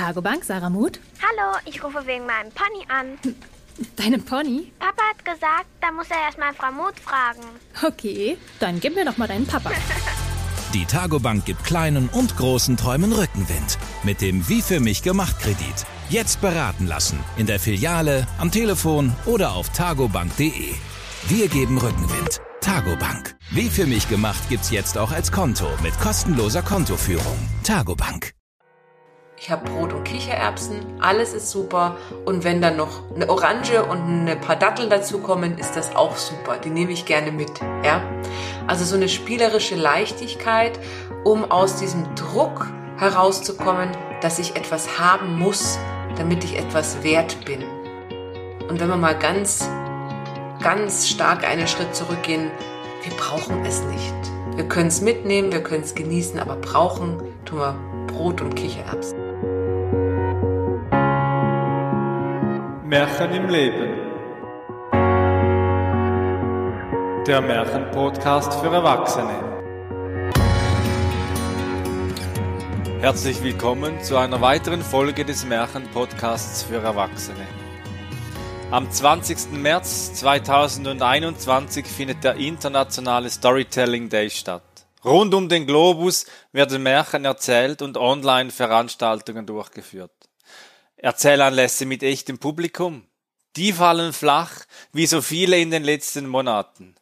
Tagobank, Sarah Muth. Hallo, ich rufe wegen meinem Pony an. Deinem Pony? Papa hat gesagt, da muss er erstmal Frau Muth fragen. Okay, dann gib mir doch mal deinen Papa. Die Tagobank gibt kleinen und großen Träumen Rückenwind. Mit dem Wie für mich gemacht Kredit. Jetzt beraten lassen. In der Filiale, am Telefon oder auf tagobank.de. Wir geben Rückenwind. Tagobank. Wie für mich gemacht gibt's jetzt auch als Konto mit kostenloser Kontoführung. Tagobank. Ich habe Brot und Kichererbsen, alles ist super. Und wenn dann noch eine Orange und ein paar Datteln dazukommen, ist das auch super. Die nehme ich gerne mit. Ja? Also so eine spielerische Leichtigkeit, um aus diesem Druck herauszukommen, dass ich etwas haben muss, damit ich etwas wert bin. Und wenn wir mal ganz, ganz stark einen Schritt zurückgehen, wir brauchen es nicht. Wir können es mitnehmen, wir können es genießen, aber brauchen tun wir Brot und Kichererbsen. Märchen im Leben. Der Märchenpodcast für Erwachsene. Herzlich willkommen zu einer weiteren Folge des Märchenpodcasts für Erwachsene. Am 20. März 2021 findet der internationale Storytelling Day statt. Rund um den Globus werden Märchen erzählt und Online-Veranstaltungen durchgeführt. Erzählanlässe mit echtem Publikum. Die fallen flach, wie so viele in den letzten Monaten.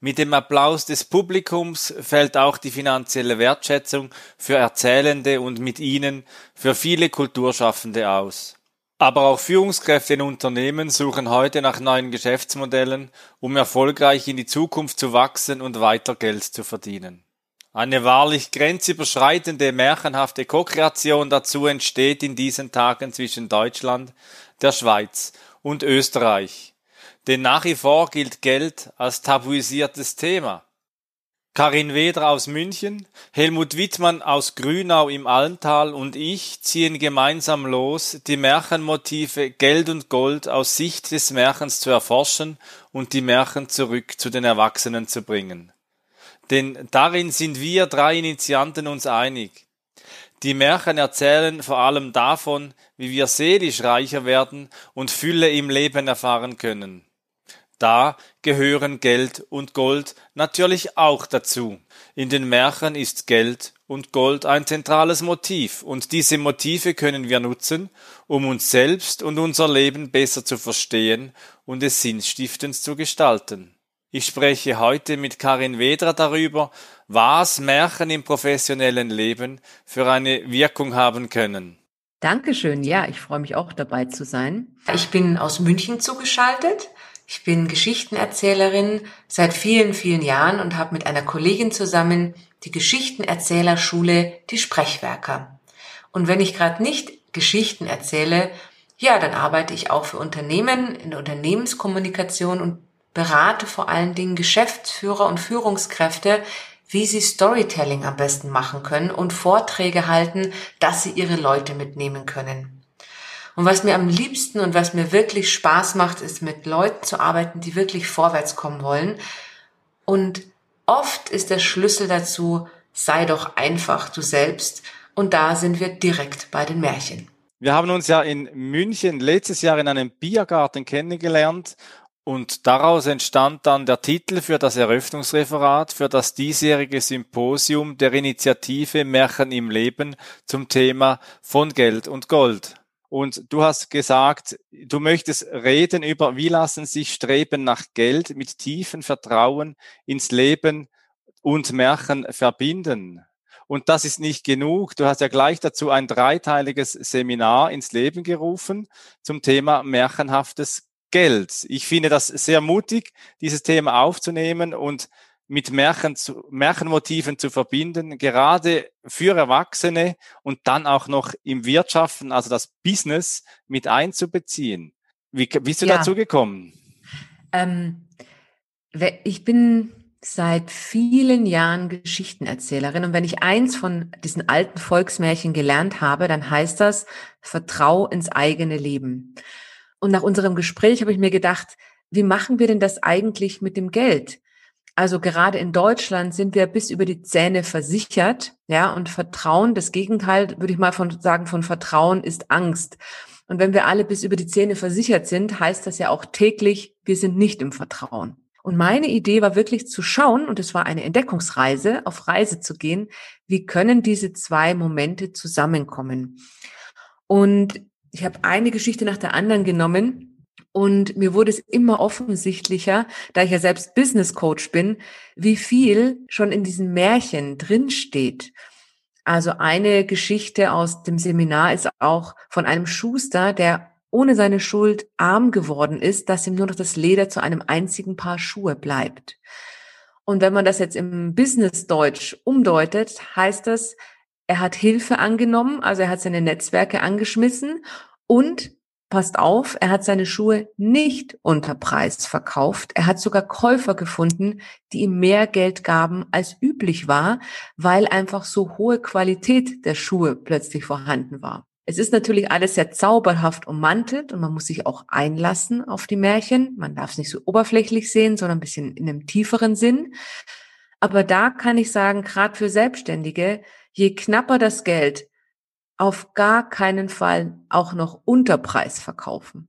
Mit dem Applaus des Publikums fällt auch die finanzielle Wertschätzung für Erzählende und mit ihnen für viele Kulturschaffende aus. Aber auch Führungskräfte in Unternehmen suchen heute nach neuen Geschäftsmodellen, um erfolgreich in die Zukunft zu wachsen und weiter Geld zu verdienen. Eine wahrlich grenzüberschreitende, märchenhafte Co-Kreation dazu entsteht in diesen Tagen zwischen Deutschland, der Schweiz und Österreich. Denn nach wie vor gilt Geld als tabuisiertes Thema. Karin Weder aus München, Helmut Wittmann aus Grünau im Almtal und ich ziehen gemeinsam los, die Märchenmotive Geld und Gold aus Sicht des Märchens zu erforschen und die Märchen zurück zu den Erwachsenen zu bringen. Denn darin sind wir drei Initianten uns einig. Die Märchen erzählen vor allem davon, wie wir seelisch reicher werden und Fülle im Leben erfahren können. Da gehören Geld und Gold natürlich auch dazu. In den Märchen ist Geld und Gold ein zentrales Motiv, und diese Motive können wir nutzen, um uns selbst und unser Leben besser zu verstehen und es sinnstiftend zu gestalten. Ich spreche heute mit Karin Wedra darüber, was Märchen im professionellen Leben für eine Wirkung haben können. Dankeschön. Ja, ich freue mich auch dabei zu sein. Ich bin aus München zugeschaltet. Ich bin Geschichtenerzählerin seit vielen, vielen Jahren und habe mit einer Kollegin zusammen die Geschichtenerzählerschule Die Sprechwerker. Und wenn ich gerade nicht Geschichten erzähle, ja, dann arbeite ich auch für Unternehmen in der Unternehmenskommunikation und berate vor allen Dingen Geschäftsführer und Führungskräfte, wie sie Storytelling am besten machen können und Vorträge halten, dass sie ihre Leute mitnehmen können. Und was mir am liebsten und was mir wirklich Spaß macht, ist mit Leuten zu arbeiten, die wirklich vorwärts kommen wollen. Und oft ist der Schlüssel dazu, sei doch einfach du selbst. Und da sind wir direkt bei den Märchen. Wir haben uns ja in München letztes Jahr in einem Biergarten kennengelernt und daraus entstand dann der Titel für das Eröffnungsreferat für das diesjährige Symposium der Initiative Märchen im Leben zum Thema von Geld und Gold. Und du hast gesagt, du möchtest reden über, wie lassen sich Streben nach Geld mit tiefen Vertrauen ins Leben und Märchen verbinden. Und das ist nicht genug. Du hast ja gleich dazu ein dreiteiliges Seminar ins Leben gerufen zum Thema märchenhaftes Geld. Ich finde das sehr mutig, dieses Thema aufzunehmen und mit Märchen zu, Märchenmotiven zu verbinden, gerade für Erwachsene und dann auch noch im Wirtschaften, also das Business mit einzubeziehen. Wie bist du ja. dazu gekommen? Ähm, ich bin seit vielen Jahren Geschichtenerzählerin und wenn ich eins von diesen alten Volksmärchen gelernt habe, dann heißt das, vertrau ins eigene Leben. Und nach unserem Gespräch habe ich mir gedacht, wie machen wir denn das eigentlich mit dem Geld? Also gerade in Deutschland sind wir bis über die Zähne versichert, ja, und Vertrauen, das Gegenteil, würde ich mal von sagen, von Vertrauen ist Angst. Und wenn wir alle bis über die Zähne versichert sind, heißt das ja auch täglich, wir sind nicht im Vertrauen. Und meine Idee war wirklich zu schauen, und es war eine Entdeckungsreise, auf Reise zu gehen, wie können diese zwei Momente zusammenkommen. Und ich habe eine Geschichte nach der anderen genommen und mir wurde es immer offensichtlicher, da ich ja selbst Business Coach bin, wie viel schon in diesen Märchen drinsteht. Also eine Geschichte aus dem Seminar ist auch von einem Schuster, der ohne seine Schuld arm geworden ist, dass ihm nur noch das Leder zu einem einzigen Paar Schuhe bleibt. Und wenn man das jetzt im Business-Deutsch umdeutet, heißt das, er hat Hilfe angenommen, also er hat seine Netzwerke angeschmissen und passt auf, er hat seine Schuhe nicht unter Preis verkauft. Er hat sogar Käufer gefunden, die ihm mehr Geld gaben als üblich war, weil einfach so hohe Qualität der Schuhe plötzlich vorhanden war. Es ist natürlich alles sehr zauberhaft ummantelt und man muss sich auch einlassen auf die Märchen. Man darf es nicht so oberflächlich sehen, sondern ein bisschen in einem tieferen Sinn. Aber da kann ich sagen, gerade für Selbstständige, je knapper das Geld, auf gar keinen Fall auch noch Unterpreis verkaufen.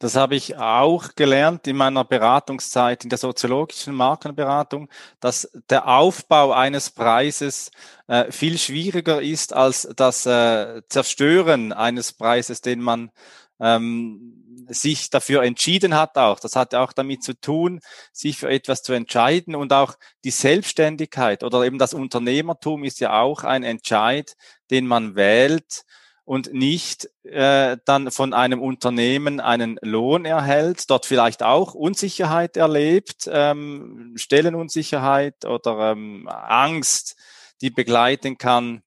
Das habe ich auch gelernt in meiner Beratungszeit in der soziologischen Markenberatung, dass der Aufbau eines Preises äh, viel schwieriger ist als das äh, Zerstören eines Preises, den man ähm, sich dafür entschieden hat auch. Das hat auch damit zu tun, sich für etwas zu entscheiden und auch die Selbstständigkeit oder eben das Unternehmertum ist ja auch ein Entscheid, den man wählt und nicht äh, dann von einem Unternehmen einen Lohn erhält, dort vielleicht auch Unsicherheit erlebt, ähm, Stellenunsicherheit oder ähm, Angst, die begleiten kann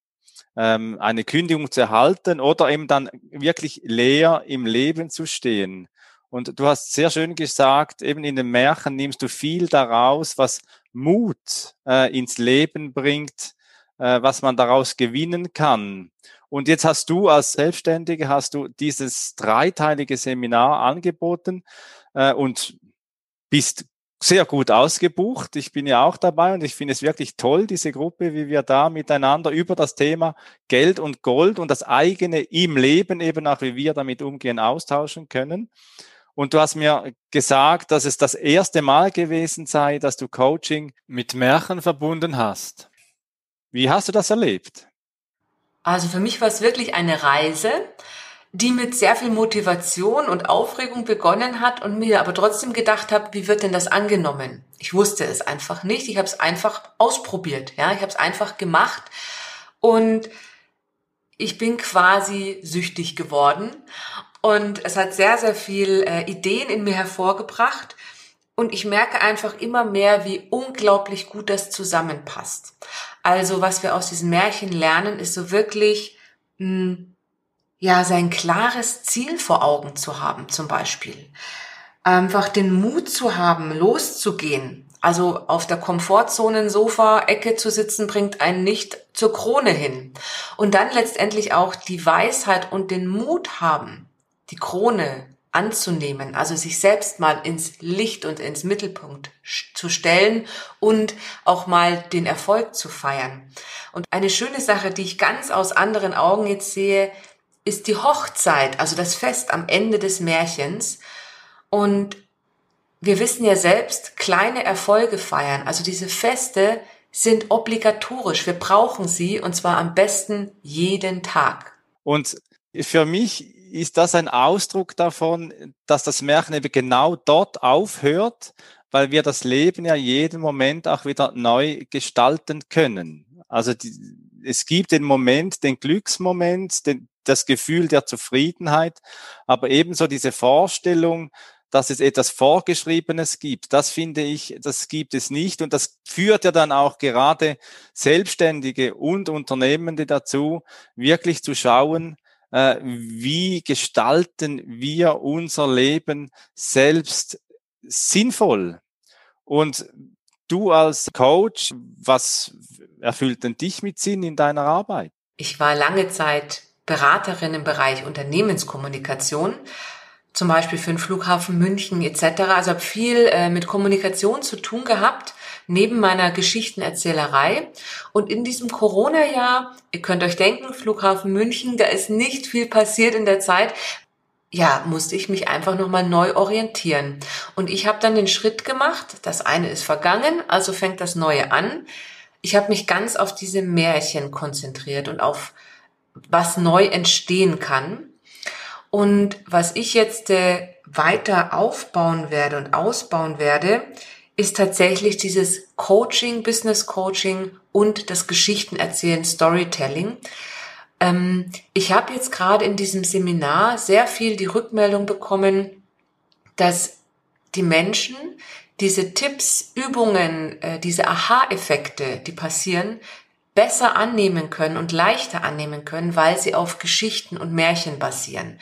ähm, eine Kündigung zu erhalten oder eben dann wirklich leer im Leben zu stehen. Und du hast sehr schön gesagt, eben in den Märchen nimmst du viel daraus, was Mut äh, ins Leben bringt, äh, was man daraus gewinnen kann. Und jetzt hast du als Selbstständige, hast du dieses dreiteilige Seminar angeboten äh, und bist sehr gut ausgebucht. Ich bin ja auch dabei und ich finde es wirklich toll, diese Gruppe, wie wir da miteinander über das Thema Geld und Gold und das eigene im Leben eben auch, wie wir damit umgehen, austauschen können. Und du hast mir gesagt, dass es das erste Mal gewesen sei, dass du Coaching mit Märchen verbunden hast. Wie hast du das erlebt? Also für mich war es wirklich eine Reise die mit sehr viel Motivation und Aufregung begonnen hat und mir aber trotzdem gedacht habe, wie wird denn das angenommen? Ich wusste es einfach nicht. Ich habe es einfach ausprobiert. Ja, ich habe es einfach gemacht und ich bin quasi süchtig geworden und es hat sehr sehr viel äh, Ideen in mir hervorgebracht und ich merke einfach immer mehr, wie unglaublich gut das zusammenpasst. Also was wir aus diesen Märchen lernen, ist so wirklich mh, hm, ja, sein klares Ziel vor Augen zu haben, zum Beispiel. Einfach den Mut zu haben, loszugehen. Also auf der Komfortzonen-Sofa-Ecke zu sitzen, bringt einen nicht zur Krone hin. Und dann letztendlich auch die Weisheit und den Mut haben, die Krone anzunehmen, also sich selbst mal ins Licht und ins Mittelpunkt zu stellen und auch mal den Erfolg zu feiern. Und eine schöne Sache, die ich ganz aus anderen Augen jetzt sehe, ist die Hochzeit, also das Fest am Ende des Märchens. Und wir wissen ja selbst, kleine Erfolge feiern, also diese Feste sind obligatorisch. Wir brauchen sie und zwar am besten jeden Tag. Und für mich ist das ein Ausdruck davon, dass das Märchen eben genau dort aufhört, weil wir das Leben ja jeden Moment auch wieder neu gestalten können. Also die, es gibt den Moment, den Glücksmoment, den, das Gefühl der Zufriedenheit, aber ebenso diese Vorstellung, dass es etwas Vorgeschriebenes gibt. Das finde ich, das gibt es nicht. Und das führt ja dann auch gerade Selbstständige und Unternehmende dazu, wirklich zu schauen, äh, wie gestalten wir unser Leben selbst sinnvoll. Und du als Coach, was erfüllt denn dich mit Sinn in deiner Arbeit? Ich war lange Zeit Beraterin im Bereich Unternehmenskommunikation, zum Beispiel für den Flughafen München etc. Also habe viel äh, mit Kommunikation zu tun gehabt, neben meiner Geschichtenerzählerei. Und in diesem Corona-Jahr, ihr könnt euch denken, Flughafen München, da ist nicht viel passiert in der Zeit. Ja, musste ich mich einfach nochmal neu orientieren. Und ich habe dann den Schritt gemacht, das eine ist vergangen, also fängt das Neue an. Ich habe mich ganz auf diese Märchen konzentriert und auf was neu entstehen kann. Und was ich jetzt äh, weiter aufbauen werde und ausbauen werde, ist tatsächlich dieses Coaching, Business Coaching und das Geschichtenerzählen, Storytelling. Ähm, ich habe jetzt gerade in diesem Seminar sehr viel die Rückmeldung bekommen, dass die Menschen diese Tipps, Übungen, äh, diese Aha-Effekte, die passieren, besser annehmen können und leichter annehmen können, weil sie auf Geschichten und Märchen basieren.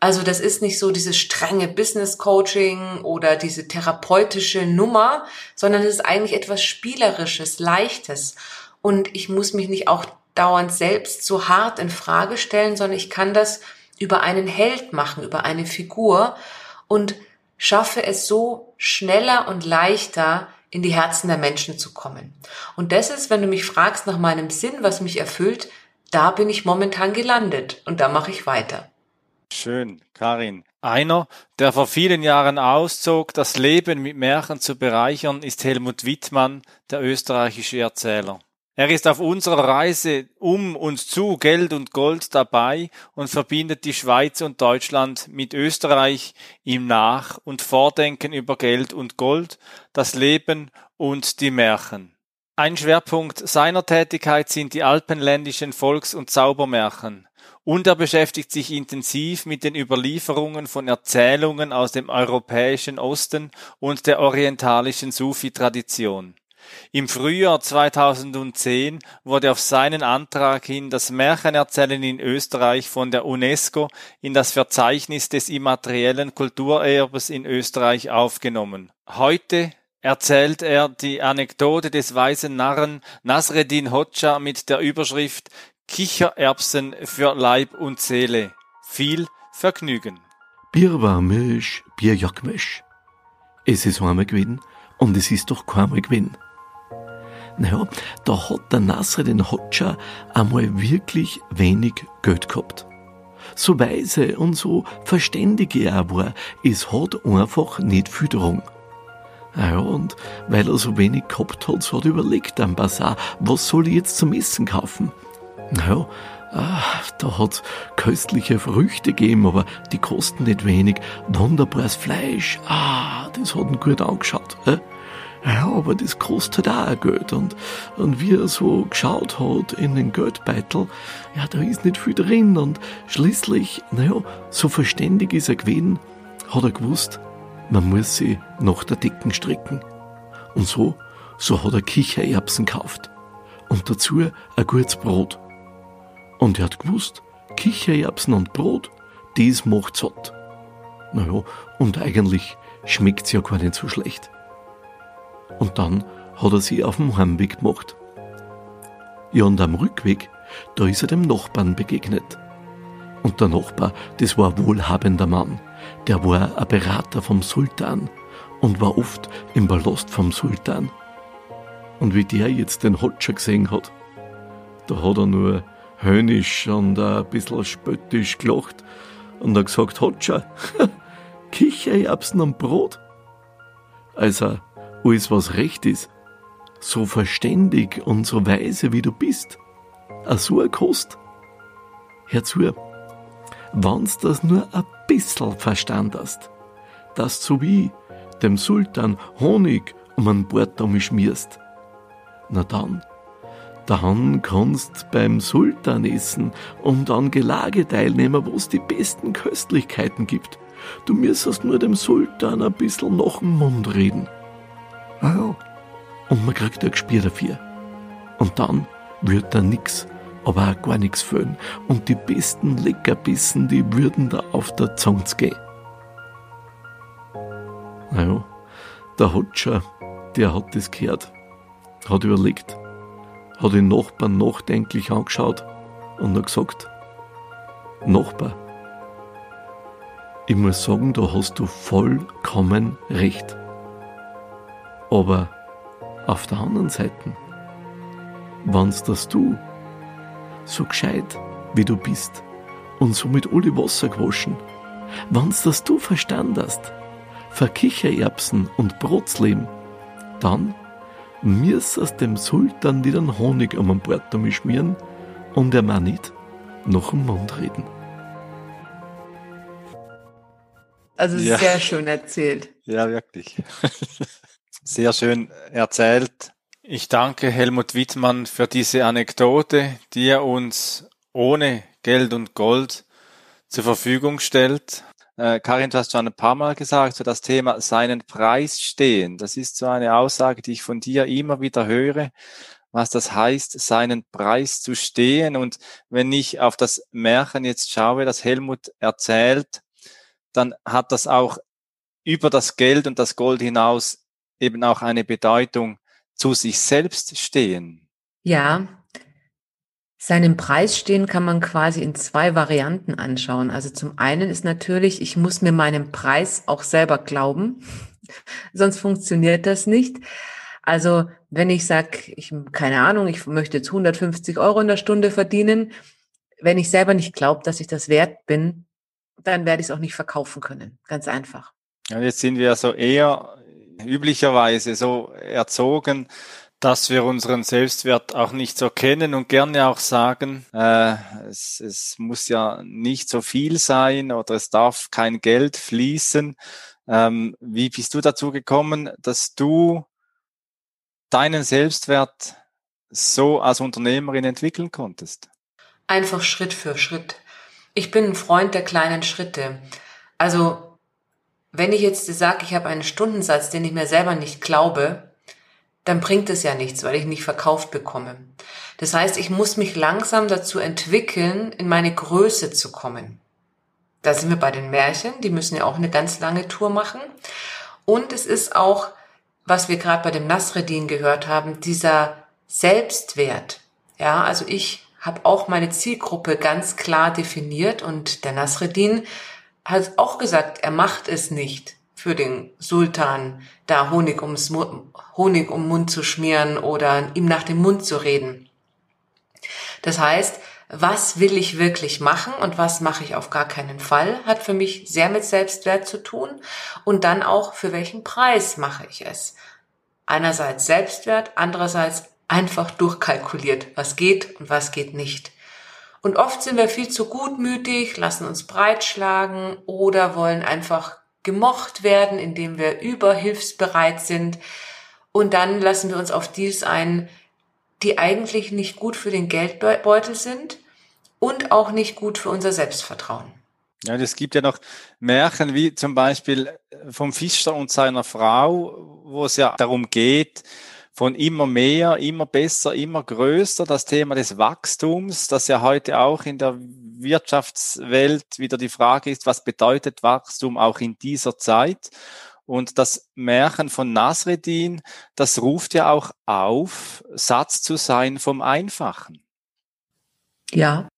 Also das ist nicht so dieses strenge Business Coaching oder diese therapeutische Nummer, sondern es ist eigentlich etwas Spielerisches, Leichtes. Und ich muss mich nicht auch dauernd selbst so hart in Frage stellen, sondern ich kann das über einen Held machen, über eine Figur und schaffe es so schneller und leichter in die Herzen der Menschen zu kommen. Und das ist, wenn du mich fragst nach meinem Sinn, was mich erfüllt, da bin ich momentan gelandet und da mache ich weiter. Schön, Karin. Einer, der vor vielen Jahren auszog, das Leben mit Märchen zu bereichern, ist Helmut Wittmann, der österreichische Erzähler. Er ist auf unserer Reise um und zu Geld und Gold dabei und verbindet die Schweiz und Deutschland mit Österreich im Nach- und Vordenken über Geld und Gold, das Leben und die Märchen. Ein Schwerpunkt seiner Tätigkeit sind die alpenländischen Volks- und Zaubermärchen und er beschäftigt sich intensiv mit den Überlieferungen von Erzählungen aus dem europäischen Osten und der orientalischen Sufi-Tradition. Im Frühjahr 2010 wurde auf seinen Antrag hin das Märchenerzählen in Österreich von der UNESCO in das Verzeichnis des immateriellen Kulturerbes in Österreich aufgenommen. Heute erzählt er die Anekdote des weisen Narren Nasreddin Hoxha mit der Überschrift Kichererbsen für Leib und Seele. Viel Vergnügen. Bier war Milch, Bier Jackmisch. Es ist einmal gewesen und es ist doch keinmal gewesen. Naja, da hat der Nasser den Hotscher einmal wirklich wenig Geld gehabt. So weise und so verständig er war, es hat einfach nicht viel drum. Naja, und weil er so wenig gehabt hat, so hat er überlegt am Bazar, was soll ich jetzt zum Essen kaufen? Naja, ah, da hat's köstliche Früchte gegeben, aber die kosten nicht wenig. Wunderbares Fleisch, ah, das hat ihn gut angeschaut. Äh? Ja, aber das kostet auch Geld. Und, und wie er so geschaut hat in den Geldbeutel, ja, da ist nicht viel drin. Und schließlich, naja, so verständig ist er gewesen, hat er gewusst, man muss sie nach der Decken strecken. Und so, so hat er Kichererbsen gekauft. Und dazu ein gutes Brot. Und er hat gewusst, Kichererbsen und Brot, das macht satt. Naja, und eigentlich schmeckt's ja gar nicht so schlecht. Und dann hat er sie auf dem Heimweg gemacht. Ja, und am Rückweg, da ist er dem Nachbarn begegnet. Und der Nachbar, das war ein wohlhabender Mann. Der war ein Berater vom Sultan und war oft im Palast vom Sultan. Und wie der jetzt den Hotscher gesehen hat, da hat er nur höhnisch und ein bisschen spöttisch gelacht und hat gesagt, Hotscher, Kichererbsen und Brot. Also, alles was recht ist, so verständig und so weise wie du bist, a so eine Kost. Hör zu, wenn's das nur ein bissl verstand hast, dass du wie dem Sultan Honig um einen Bord schmierst, na dann dann kannst beim Sultan essen und an Gelage teilnehmen, wo es die besten Köstlichkeiten gibt. Du müsstest nur dem Sultan ein bisschen nach dem Mund reden. Ah ja. Und man kriegt ein Gespür dafür. Und dann wird da nix, aber auch gar nix fehlen. Und die besten Leckerbissen, die würden da auf der Zunge gehen. Naja, der Hotscher, der hat das gehört, hat überlegt, hat den Nachbarn nachdenklich angeschaut und hat gesagt, Nachbar, ich muss sagen, da hast du vollkommen recht. Aber Auf der anderen Seite, wenn's das du so gescheit wie du bist und so mit alle Wasser gewaschen, wenn's das du verstandest, für Kichererbsen und Brotzleben, dann müsstest dem Sultan dir den Honig um den Bord schmieren und er mal nicht noch dem Mund reden. Also Ja. sehr schön erzählt. Ja, wirklich. Sehr schön erzählt. Ich danke Helmut Wittmann für diese Anekdote, die er uns ohne Geld und Gold zur Verfügung stellt. Äh, Karin, du hast schon ein paar Mal gesagt, so das Thema seinen Preis stehen. Das ist so eine Aussage, die ich von dir immer wieder höre, was das heißt, seinen Preis zu stehen. Und wenn ich auf das Märchen jetzt schaue, das Helmut erzählt, dann hat das auch über das Geld und das Gold hinaus eben auch eine Bedeutung zu sich selbst stehen. Ja, seinen Preis stehen kann man quasi in zwei Varianten anschauen. Also zum einen ist natürlich, ich muss mir meinen Preis auch selber glauben, sonst funktioniert das nicht. Also wenn ich sage, ich keine Ahnung, ich möchte jetzt 150 Euro in der Stunde verdienen, wenn ich selber nicht glaube, dass ich das wert bin, dann werde ich es auch nicht verkaufen können. Ganz einfach. Ja, jetzt sind wir so eher üblicherweise so erzogen, dass wir unseren Selbstwert auch nicht so kennen und gerne auch sagen, äh, es, es muss ja nicht so viel sein oder es darf kein Geld fließen. Ähm, wie bist du dazu gekommen, dass du deinen Selbstwert so als Unternehmerin entwickeln konntest? Einfach Schritt für Schritt. Ich bin ein Freund der kleinen Schritte. Also, wenn ich jetzt sage, ich habe einen Stundensatz, den ich mir selber nicht glaube, dann bringt es ja nichts, weil ich nicht verkauft bekomme. Das heißt, ich muss mich langsam dazu entwickeln, in meine Größe zu kommen. Da sind wir bei den Märchen, die müssen ja auch eine ganz lange Tour machen. Und es ist auch, was wir gerade bei dem Nasreddin gehört haben, dieser Selbstwert. Ja, also ich habe auch meine Zielgruppe ganz klar definiert und der Nasreddin hat auch gesagt, er macht es nicht für den Sultan, da Honig, ums, Honig um Mund zu schmieren oder ihm nach dem Mund zu reden. Das heißt, was will ich wirklich machen und was mache ich auf gar keinen Fall, hat für mich sehr mit Selbstwert zu tun und dann auch, für welchen Preis mache ich es. Einerseits Selbstwert, andererseits einfach durchkalkuliert, was geht und was geht nicht. Und oft sind wir viel zu gutmütig, lassen uns breitschlagen oder wollen einfach gemocht werden, indem wir überhilfsbereit sind. Und dann lassen wir uns auf Deals ein, die eigentlich nicht gut für den Geldbeutel sind und auch nicht gut für unser Selbstvertrauen. Ja, es gibt ja noch Märchen wie zum Beispiel vom Fischer und seiner Frau, wo es ja darum geht, von immer mehr, immer besser, immer größer, das Thema des Wachstums, das ja heute auch in der Wirtschaftswelt wieder die Frage ist, was bedeutet Wachstum auch in dieser Zeit? Und das Märchen von Nasreddin, das ruft ja auch auf, Satz zu sein vom Einfachen. Ja,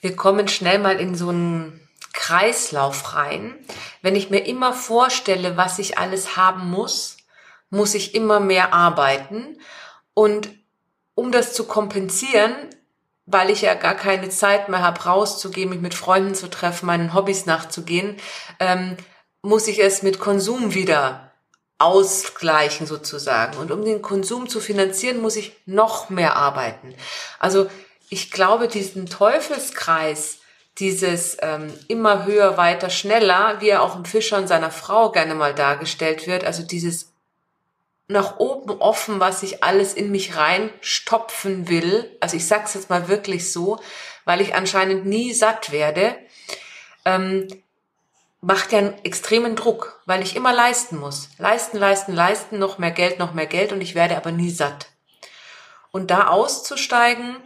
Wir kommen schnell mal in so einen Kreislauf rein. Wenn ich mir immer vorstelle, was ich alles haben muss, muss ich immer mehr arbeiten. Und um das zu kompensieren, weil ich ja gar keine Zeit mehr habe, rauszugehen, mich mit Freunden zu treffen, meinen Hobbys nachzugehen, ähm, muss ich es mit Konsum wieder ausgleichen sozusagen. Und um den Konsum zu finanzieren, muss ich noch mehr arbeiten. Also ich glaube, diesen Teufelskreis, dieses ähm, immer höher, weiter, schneller, wie er auch im Fischer und seiner Frau gerne mal dargestellt wird, also dieses nach oben offen, was ich alles in mich reinstopfen will. Also ich sag's jetzt mal wirklich so, weil ich anscheinend nie satt werde, ähm, macht ja einen extremen Druck, weil ich immer leisten muss. Leisten, leisten, leisten, noch mehr Geld, noch mehr Geld und ich werde aber nie satt. Und da auszusteigen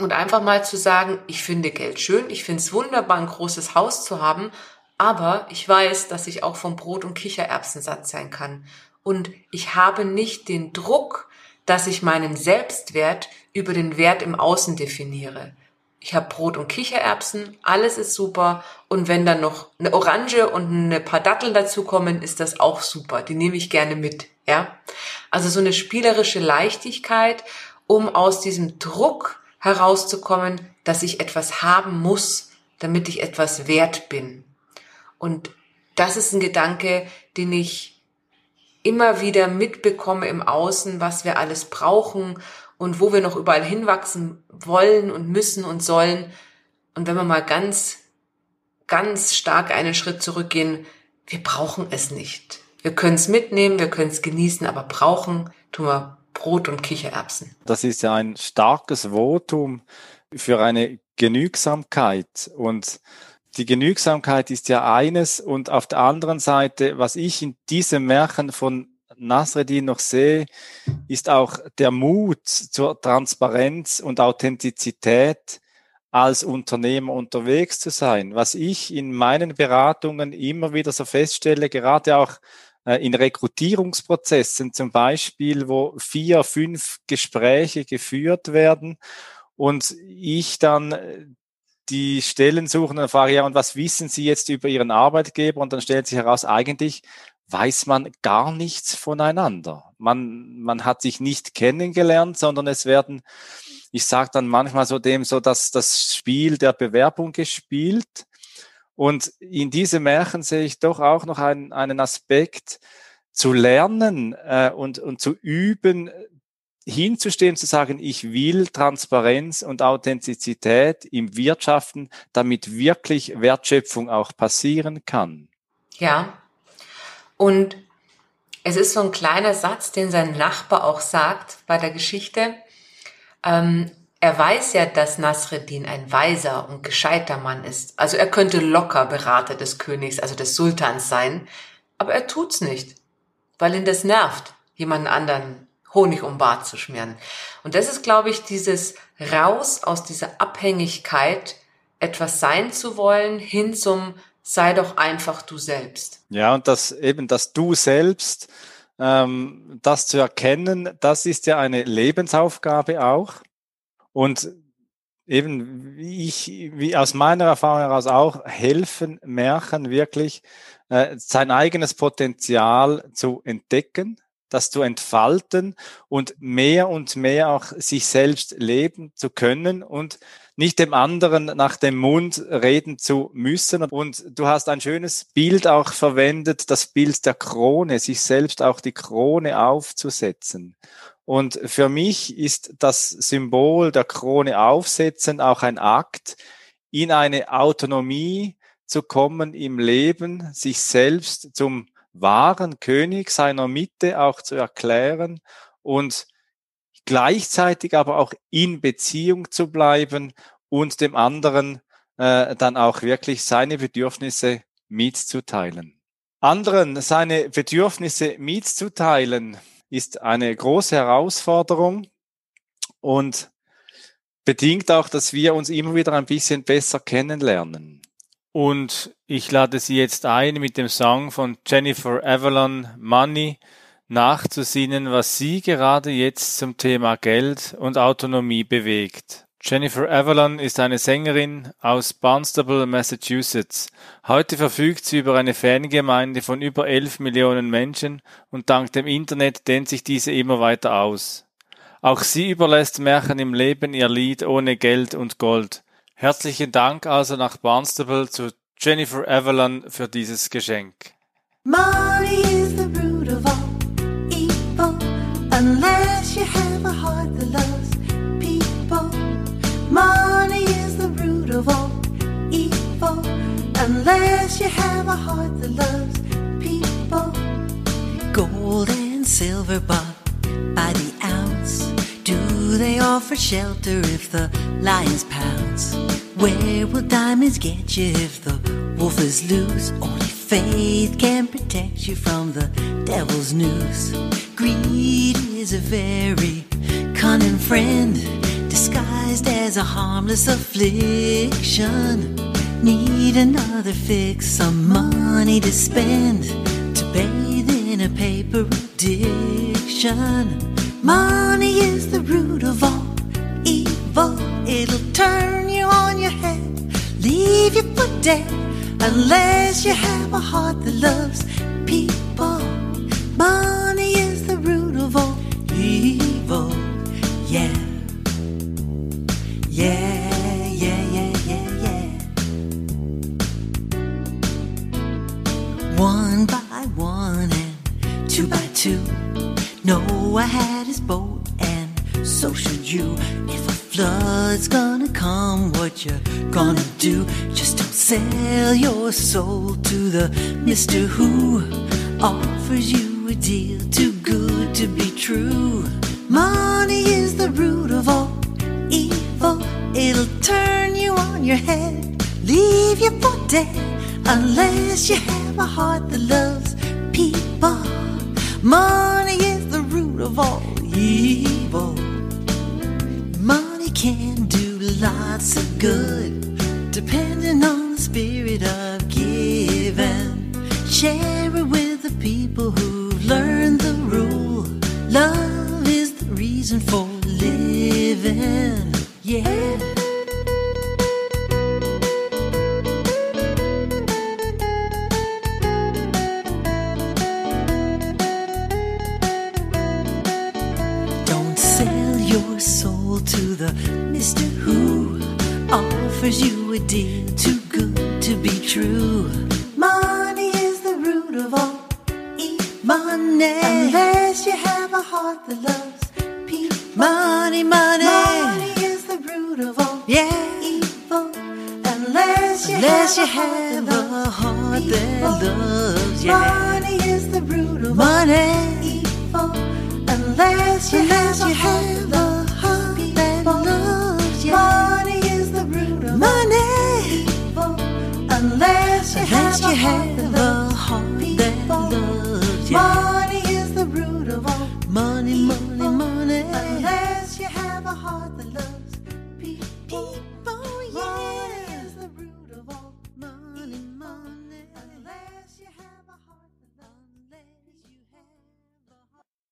und einfach mal zu sagen, ich finde Geld schön, ich finde es wunderbar, ein großes Haus zu haben, aber ich weiß, dass ich auch vom Brot und Kichererbsen satt sein kann. Und ich habe nicht den Druck, dass ich meinen Selbstwert über den Wert im Außen definiere. Ich habe Brot und Kichererbsen, alles ist super. Und wenn dann noch eine Orange und ein paar Datteln dazukommen, ist das auch super. Die nehme ich gerne mit. Ja, also so eine spielerische Leichtigkeit, um aus diesem Druck herauszukommen, dass ich etwas haben muss, damit ich etwas wert bin. Und das ist ein Gedanke, den ich immer wieder mitbekomme im Außen, was wir alles brauchen und wo wir noch überall hinwachsen wollen und müssen und sollen. Und wenn wir mal ganz, ganz stark einen Schritt zurückgehen, wir brauchen es nicht. Wir können es mitnehmen, wir können es genießen, aber brauchen tun wir Brot und Kichererbsen. Das ist ja ein starkes Votum für eine Genügsamkeit und die Genügsamkeit ist ja eines und auf der anderen Seite, was ich in diesem Märchen von Nasreddin noch sehe, ist auch der Mut zur Transparenz und Authentizität als Unternehmer unterwegs zu sein. Was ich in meinen Beratungen immer wieder so feststelle, gerade auch äh, in Rekrutierungsprozessen zum Beispiel, wo vier, fünf Gespräche geführt werden und ich dann äh, die Stellen suchen und frage, ja, und was wissen Sie jetzt über Ihren Arbeitgeber? Und dann stellt sich heraus, eigentlich weiß man gar nichts voneinander. Man, man hat sich nicht kennengelernt, sondern es werden, ich sage dann manchmal so dem, so dass das Spiel der Bewerbung gespielt. Und in diesem Märchen sehe ich doch auch noch einen, einen Aspekt zu lernen äh, und, und zu üben, hinzustehen, zu sagen, ich will Transparenz und Authentizität im Wirtschaften, damit wirklich Wertschöpfung auch passieren kann. Ja. Und es ist so ein kleiner Satz, den sein Nachbar auch sagt bei der Geschichte. Ähm, er weiß ja, dass Nasreddin ein weiser und gescheiter Mann ist. Also er könnte locker Berater des Königs, also des Sultans sein. Aber er tut's nicht, weil ihn das nervt, jemanden anderen Honig um Bart zu schmieren. Und das ist, glaube ich, dieses raus aus dieser Abhängigkeit, etwas sein zu wollen, hin zum sei doch einfach du selbst. Ja, und das eben das du selbst, ähm, das zu erkennen, das ist ja eine Lebensaufgabe auch. Und eben, wie ich, wie aus meiner Erfahrung heraus auch, helfen Märchen wirklich, äh, sein eigenes Potenzial zu entdecken, das zu entfalten und mehr und mehr auch sich selbst leben zu können und nicht dem anderen nach dem Mund reden zu müssen. Und du hast ein schönes Bild auch verwendet, das Bild der Krone, sich selbst auch die Krone aufzusetzen. Und für mich ist das Symbol der Krone aufsetzen auch ein Akt, in eine Autonomie zu kommen im Leben, sich selbst zum wahren König seiner Mitte auch zu erklären und gleichzeitig aber auch in Beziehung zu bleiben und dem anderen äh, dann auch wirklich seine Bedürfnisse mitzuteilen. Anderen seine Bedürfnisse mitzuteilen ist eine große Herausforderung und bedingt auch, dass wir uns immer wieder ein bisschen besser kennenlernen. Und ich lade Sie jetzt ein, mit dem Song von Jennifer Avalon Money nachzusinnen, was Sie gerade jetzt zum Thema Geld und Autonomie bewegt. Jennifer Avalon ist eine Sängerin aus Barnstable, Massachusetts. Heute verfügt sie über eine Fangemeinde von über 11 Millionen Menschen und dank dem Internet dehnt sich diese immer weiter aus. Auch sie überlässt Märchen im Leben ihr Lied ohne Geld und Gold. Herzlichen Dank also nach Barnstable zu Jennifer Avalon für dieses Geschenk. Money is the root of all evil, unless you have a heart that loves people. Money is the root of all evil, unless you have a heart that loves people. Gold and silver bought offer shelter if the lions pounce? Where will diamonds get you if the wolf is loose? Only faith can protect you from the devil's noose. Greed is a very cunning friend, disguised as a harmless affliction. Need another fix, some money to spend to bathe in a paper addiction. Money is the root of all evil, it'll turn you on your head, leave you for dead. Unless you have a heart that loves people, money is the root of all evil. Yeah, yeah. yeah, yeah, yeah, yeah. One by one and two by two. Noah had his boat, and so should you. If I a flood's gonna come, what you gonna do? Just don't sell your soul to the Mr. Who offers you a deal too good to be true. Money is the root of all evil. It'll turn you on your head, leave you for dead, unless you have a heart that loves people. Money is the root of all evil. Can do lots of good, depending on the spirit of giving. Share it with the people who've learned the rule. Love is the reason for living. Yeah. The Mr. Who offers you a deal too good to be true. Money is the root of all evil. Money, unless you have a heart that loves people. Money, money, money is the root of all yeah. evil. Unless you, unless have, you have a heart that loves yeah. Money is the root of money. evil. Unless you Unless have, you have a heart Heart that loves you. Money is the root of all money, money, money. Unless you have a heart that loves people. People, yeah.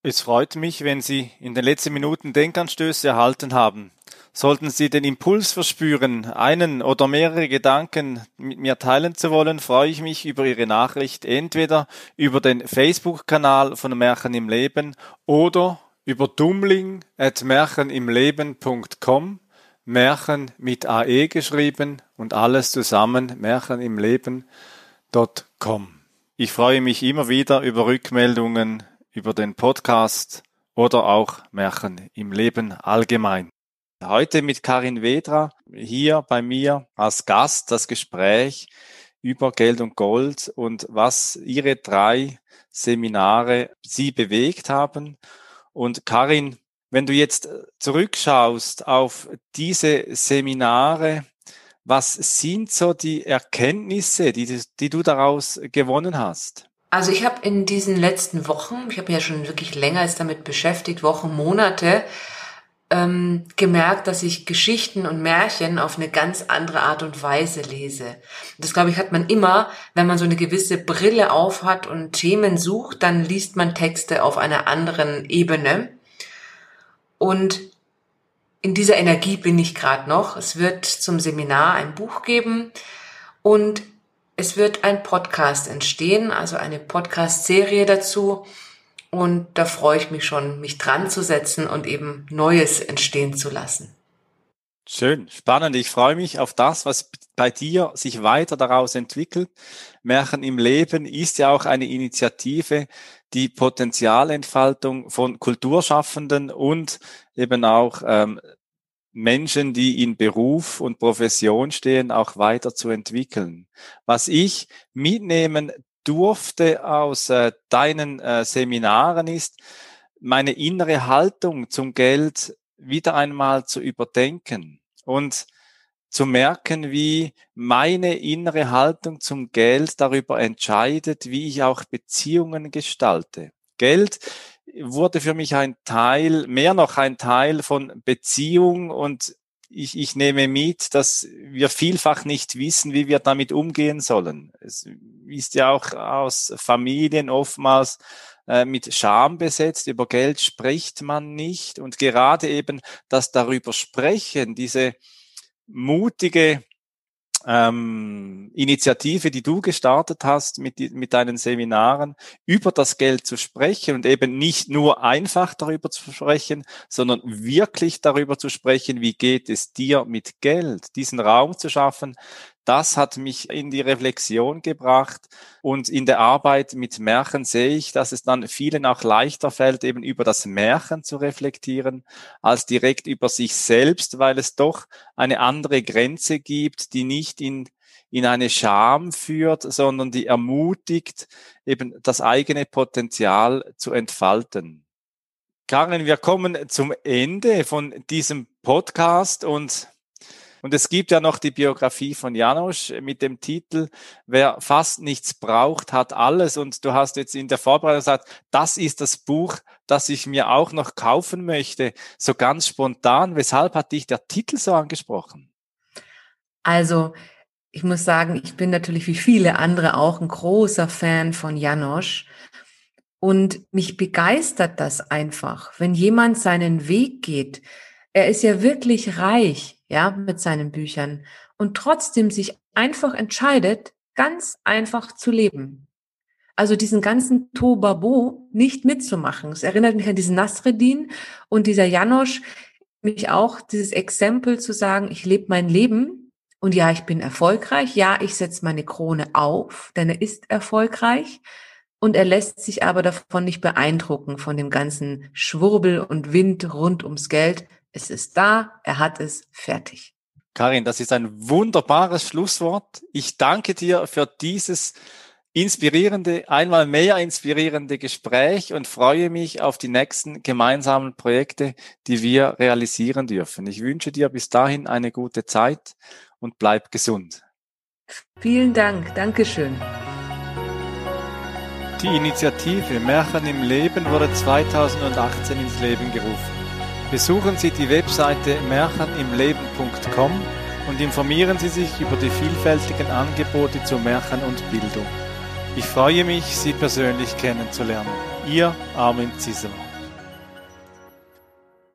Es freut mich, wenn Sie in den letzten Minuten Denkanstöße erhalten haben. Sollten Sie den Impuls verspüren, einen oder mehrere Gedanken mit mir teilen zu wollen, freue ich mich über Ihre Nachricht entweder über den Facebook-Kanal von Märchen im Leben oder über dummling at märchenimleben.com Märchen mit AE geschrieben und alles zusammen märchenimleben.com. Ich freue mich immer wieder über Rückmeldungen über den Podcast oder auch Märchen im Leben allgemein. Heute mit Karin Wedra hier bei mir als Gast das Gespräch über Geld und Gold und was ihre drei Seminare sie bewegt haben. Und Karin, wenn du jetzt zurückschaust auf diese Seminare, was sind so die Erkenntnisse, die, die du daraus gewonnen hast? Also ich habe in diesen letzten Wochen, ich habe ja schon wirklich länger jetzt damit beschäftigt, Wochen, Monate, ähm, gemerkt, dass ich Geschichten und Märchen auf eine ganz andere Art und Weise lese. Das, glaube ich, hat man immer, wenn man so eine gewisse Brille aufhat und Themen sucht, dann liest man Texte auf einer anderen Ebene. Und in dieser Energie bin ich gerade noch. Es wird zum Seminar ein Buch geben und es wird ein Podcast entstehen, also eine Podcast-Serie dazu. Und da freue ich mich schon, mich dran zu setzen und eben Neues entstehen zu lassen. Schön, spannend. Ich freue mich auf das, was bei dir sich weiter daraus entwickelt. Märchen im Leben ist ja auch eine Initiative, die Potenzialentfaltung von Kulturschaffenden und eben auch ähm, Menschen, die in Beruf und Profession stehen, auch weiter zu entwickeln. Was ich mitnehmen durfte aus äh, deinen äh, Seminaren ist, meine innere Haltung zum Geld wieder einmal zu überdenken und zu merken, wie meine innere Haltung zum Geld darüber entscheidet, wie ich auch Beziehungen gestalte. Geld wurde für mich ein Teil, mehr noch ein Teil von Beziehung und ich, ich nehme mit, dass wir vielfach nicht wissen, wie wir damit umgehen sollen. Es ist ja auch aus Familien oftmals äh, mit Scham besetzt. Über Geld spricht man nicht. Und gerade eben das darüber sprechen, diese mutige ähm, Initiative, die du gestartet hast mit, mit deinen Seminaren, über das Geld zu sprechen und eben nicht nur einfach darüber zu sprechen, sondern wirklich darüber zu sprechen, wie geht es dir mit Geld, diesen Raum zu schaffen, das hat mich in die Reflexion gebracht und in der Arbeit mit Märchen sehe ich, dass es dann vielen auch leichter fällt, eben über das Märchen zu reflektieren, als direkt über sich selbst, weil es doch eine andere Grenze gibt, die nicht in in eine Scham führt, sondern die ermutigt, eben das eigene Potenzial zu entfalten. Karin, wir kommen zum Ende von diesem Podcast und und es gibt ja noch die Biografie von Janosch mit dem Titel, wer fast nichts braucht, hat alles. Und du hast jetzt in der Vorbereitung gesagt, das ist das Buch, das ich mir auch noch kaufen möchte. So ganz spontan. Weshalb hat dich der Titel so angesprochen? Also, ich muss sagen, ich bin natürlich wie viele andere auch ein großer Fan von Janosch. Und mich begeistert das einfach, wenn jemand seinen Weg geht. Er ist ja wirklich reich ja, mit seinen Büchern und trotzdem sich einfach entscheidet, ganz einfach zu leben. Also diesen ganzen Tobabo nicht mitzumachen. Es erinnert mich an diesen Nasreddin und dieser Janosch, mich auch dieses Exempel zu sagen, ich lebe mein Leben und ja, ich bin erfolgreich, ja, ich setze meine Krone auf, denn er ist erfolgreich und er lässt sich aber davon nicht beeindrucken, von dem ganzen Schwurbel und Wind rund ums Geld, es ist da, er hat es fertig. Karin, das ist ein wunderbares Schlusswort. Ich danke dir für dieses inspirierende, einmal mehr inspirierende Gespräch und freue mich auf die nächsten gemeinsamen Projekte, die wir realisieren dürfen. Ich wünsche dir bis dahin eine gute Zeit und bleib gesund. Vielen Dank. Dankeschön. Die Initiative Märchen im Leben wurde 2018 ins Leben gerufen. Besuchen Sie die Webseite märchenimleben.com und informieren Sie sich über die vielfältigen Angebote zu Märchen und Bildung. Ich freue mich, Sie persönlich kennenzulernen. Ihr Armin Zisser.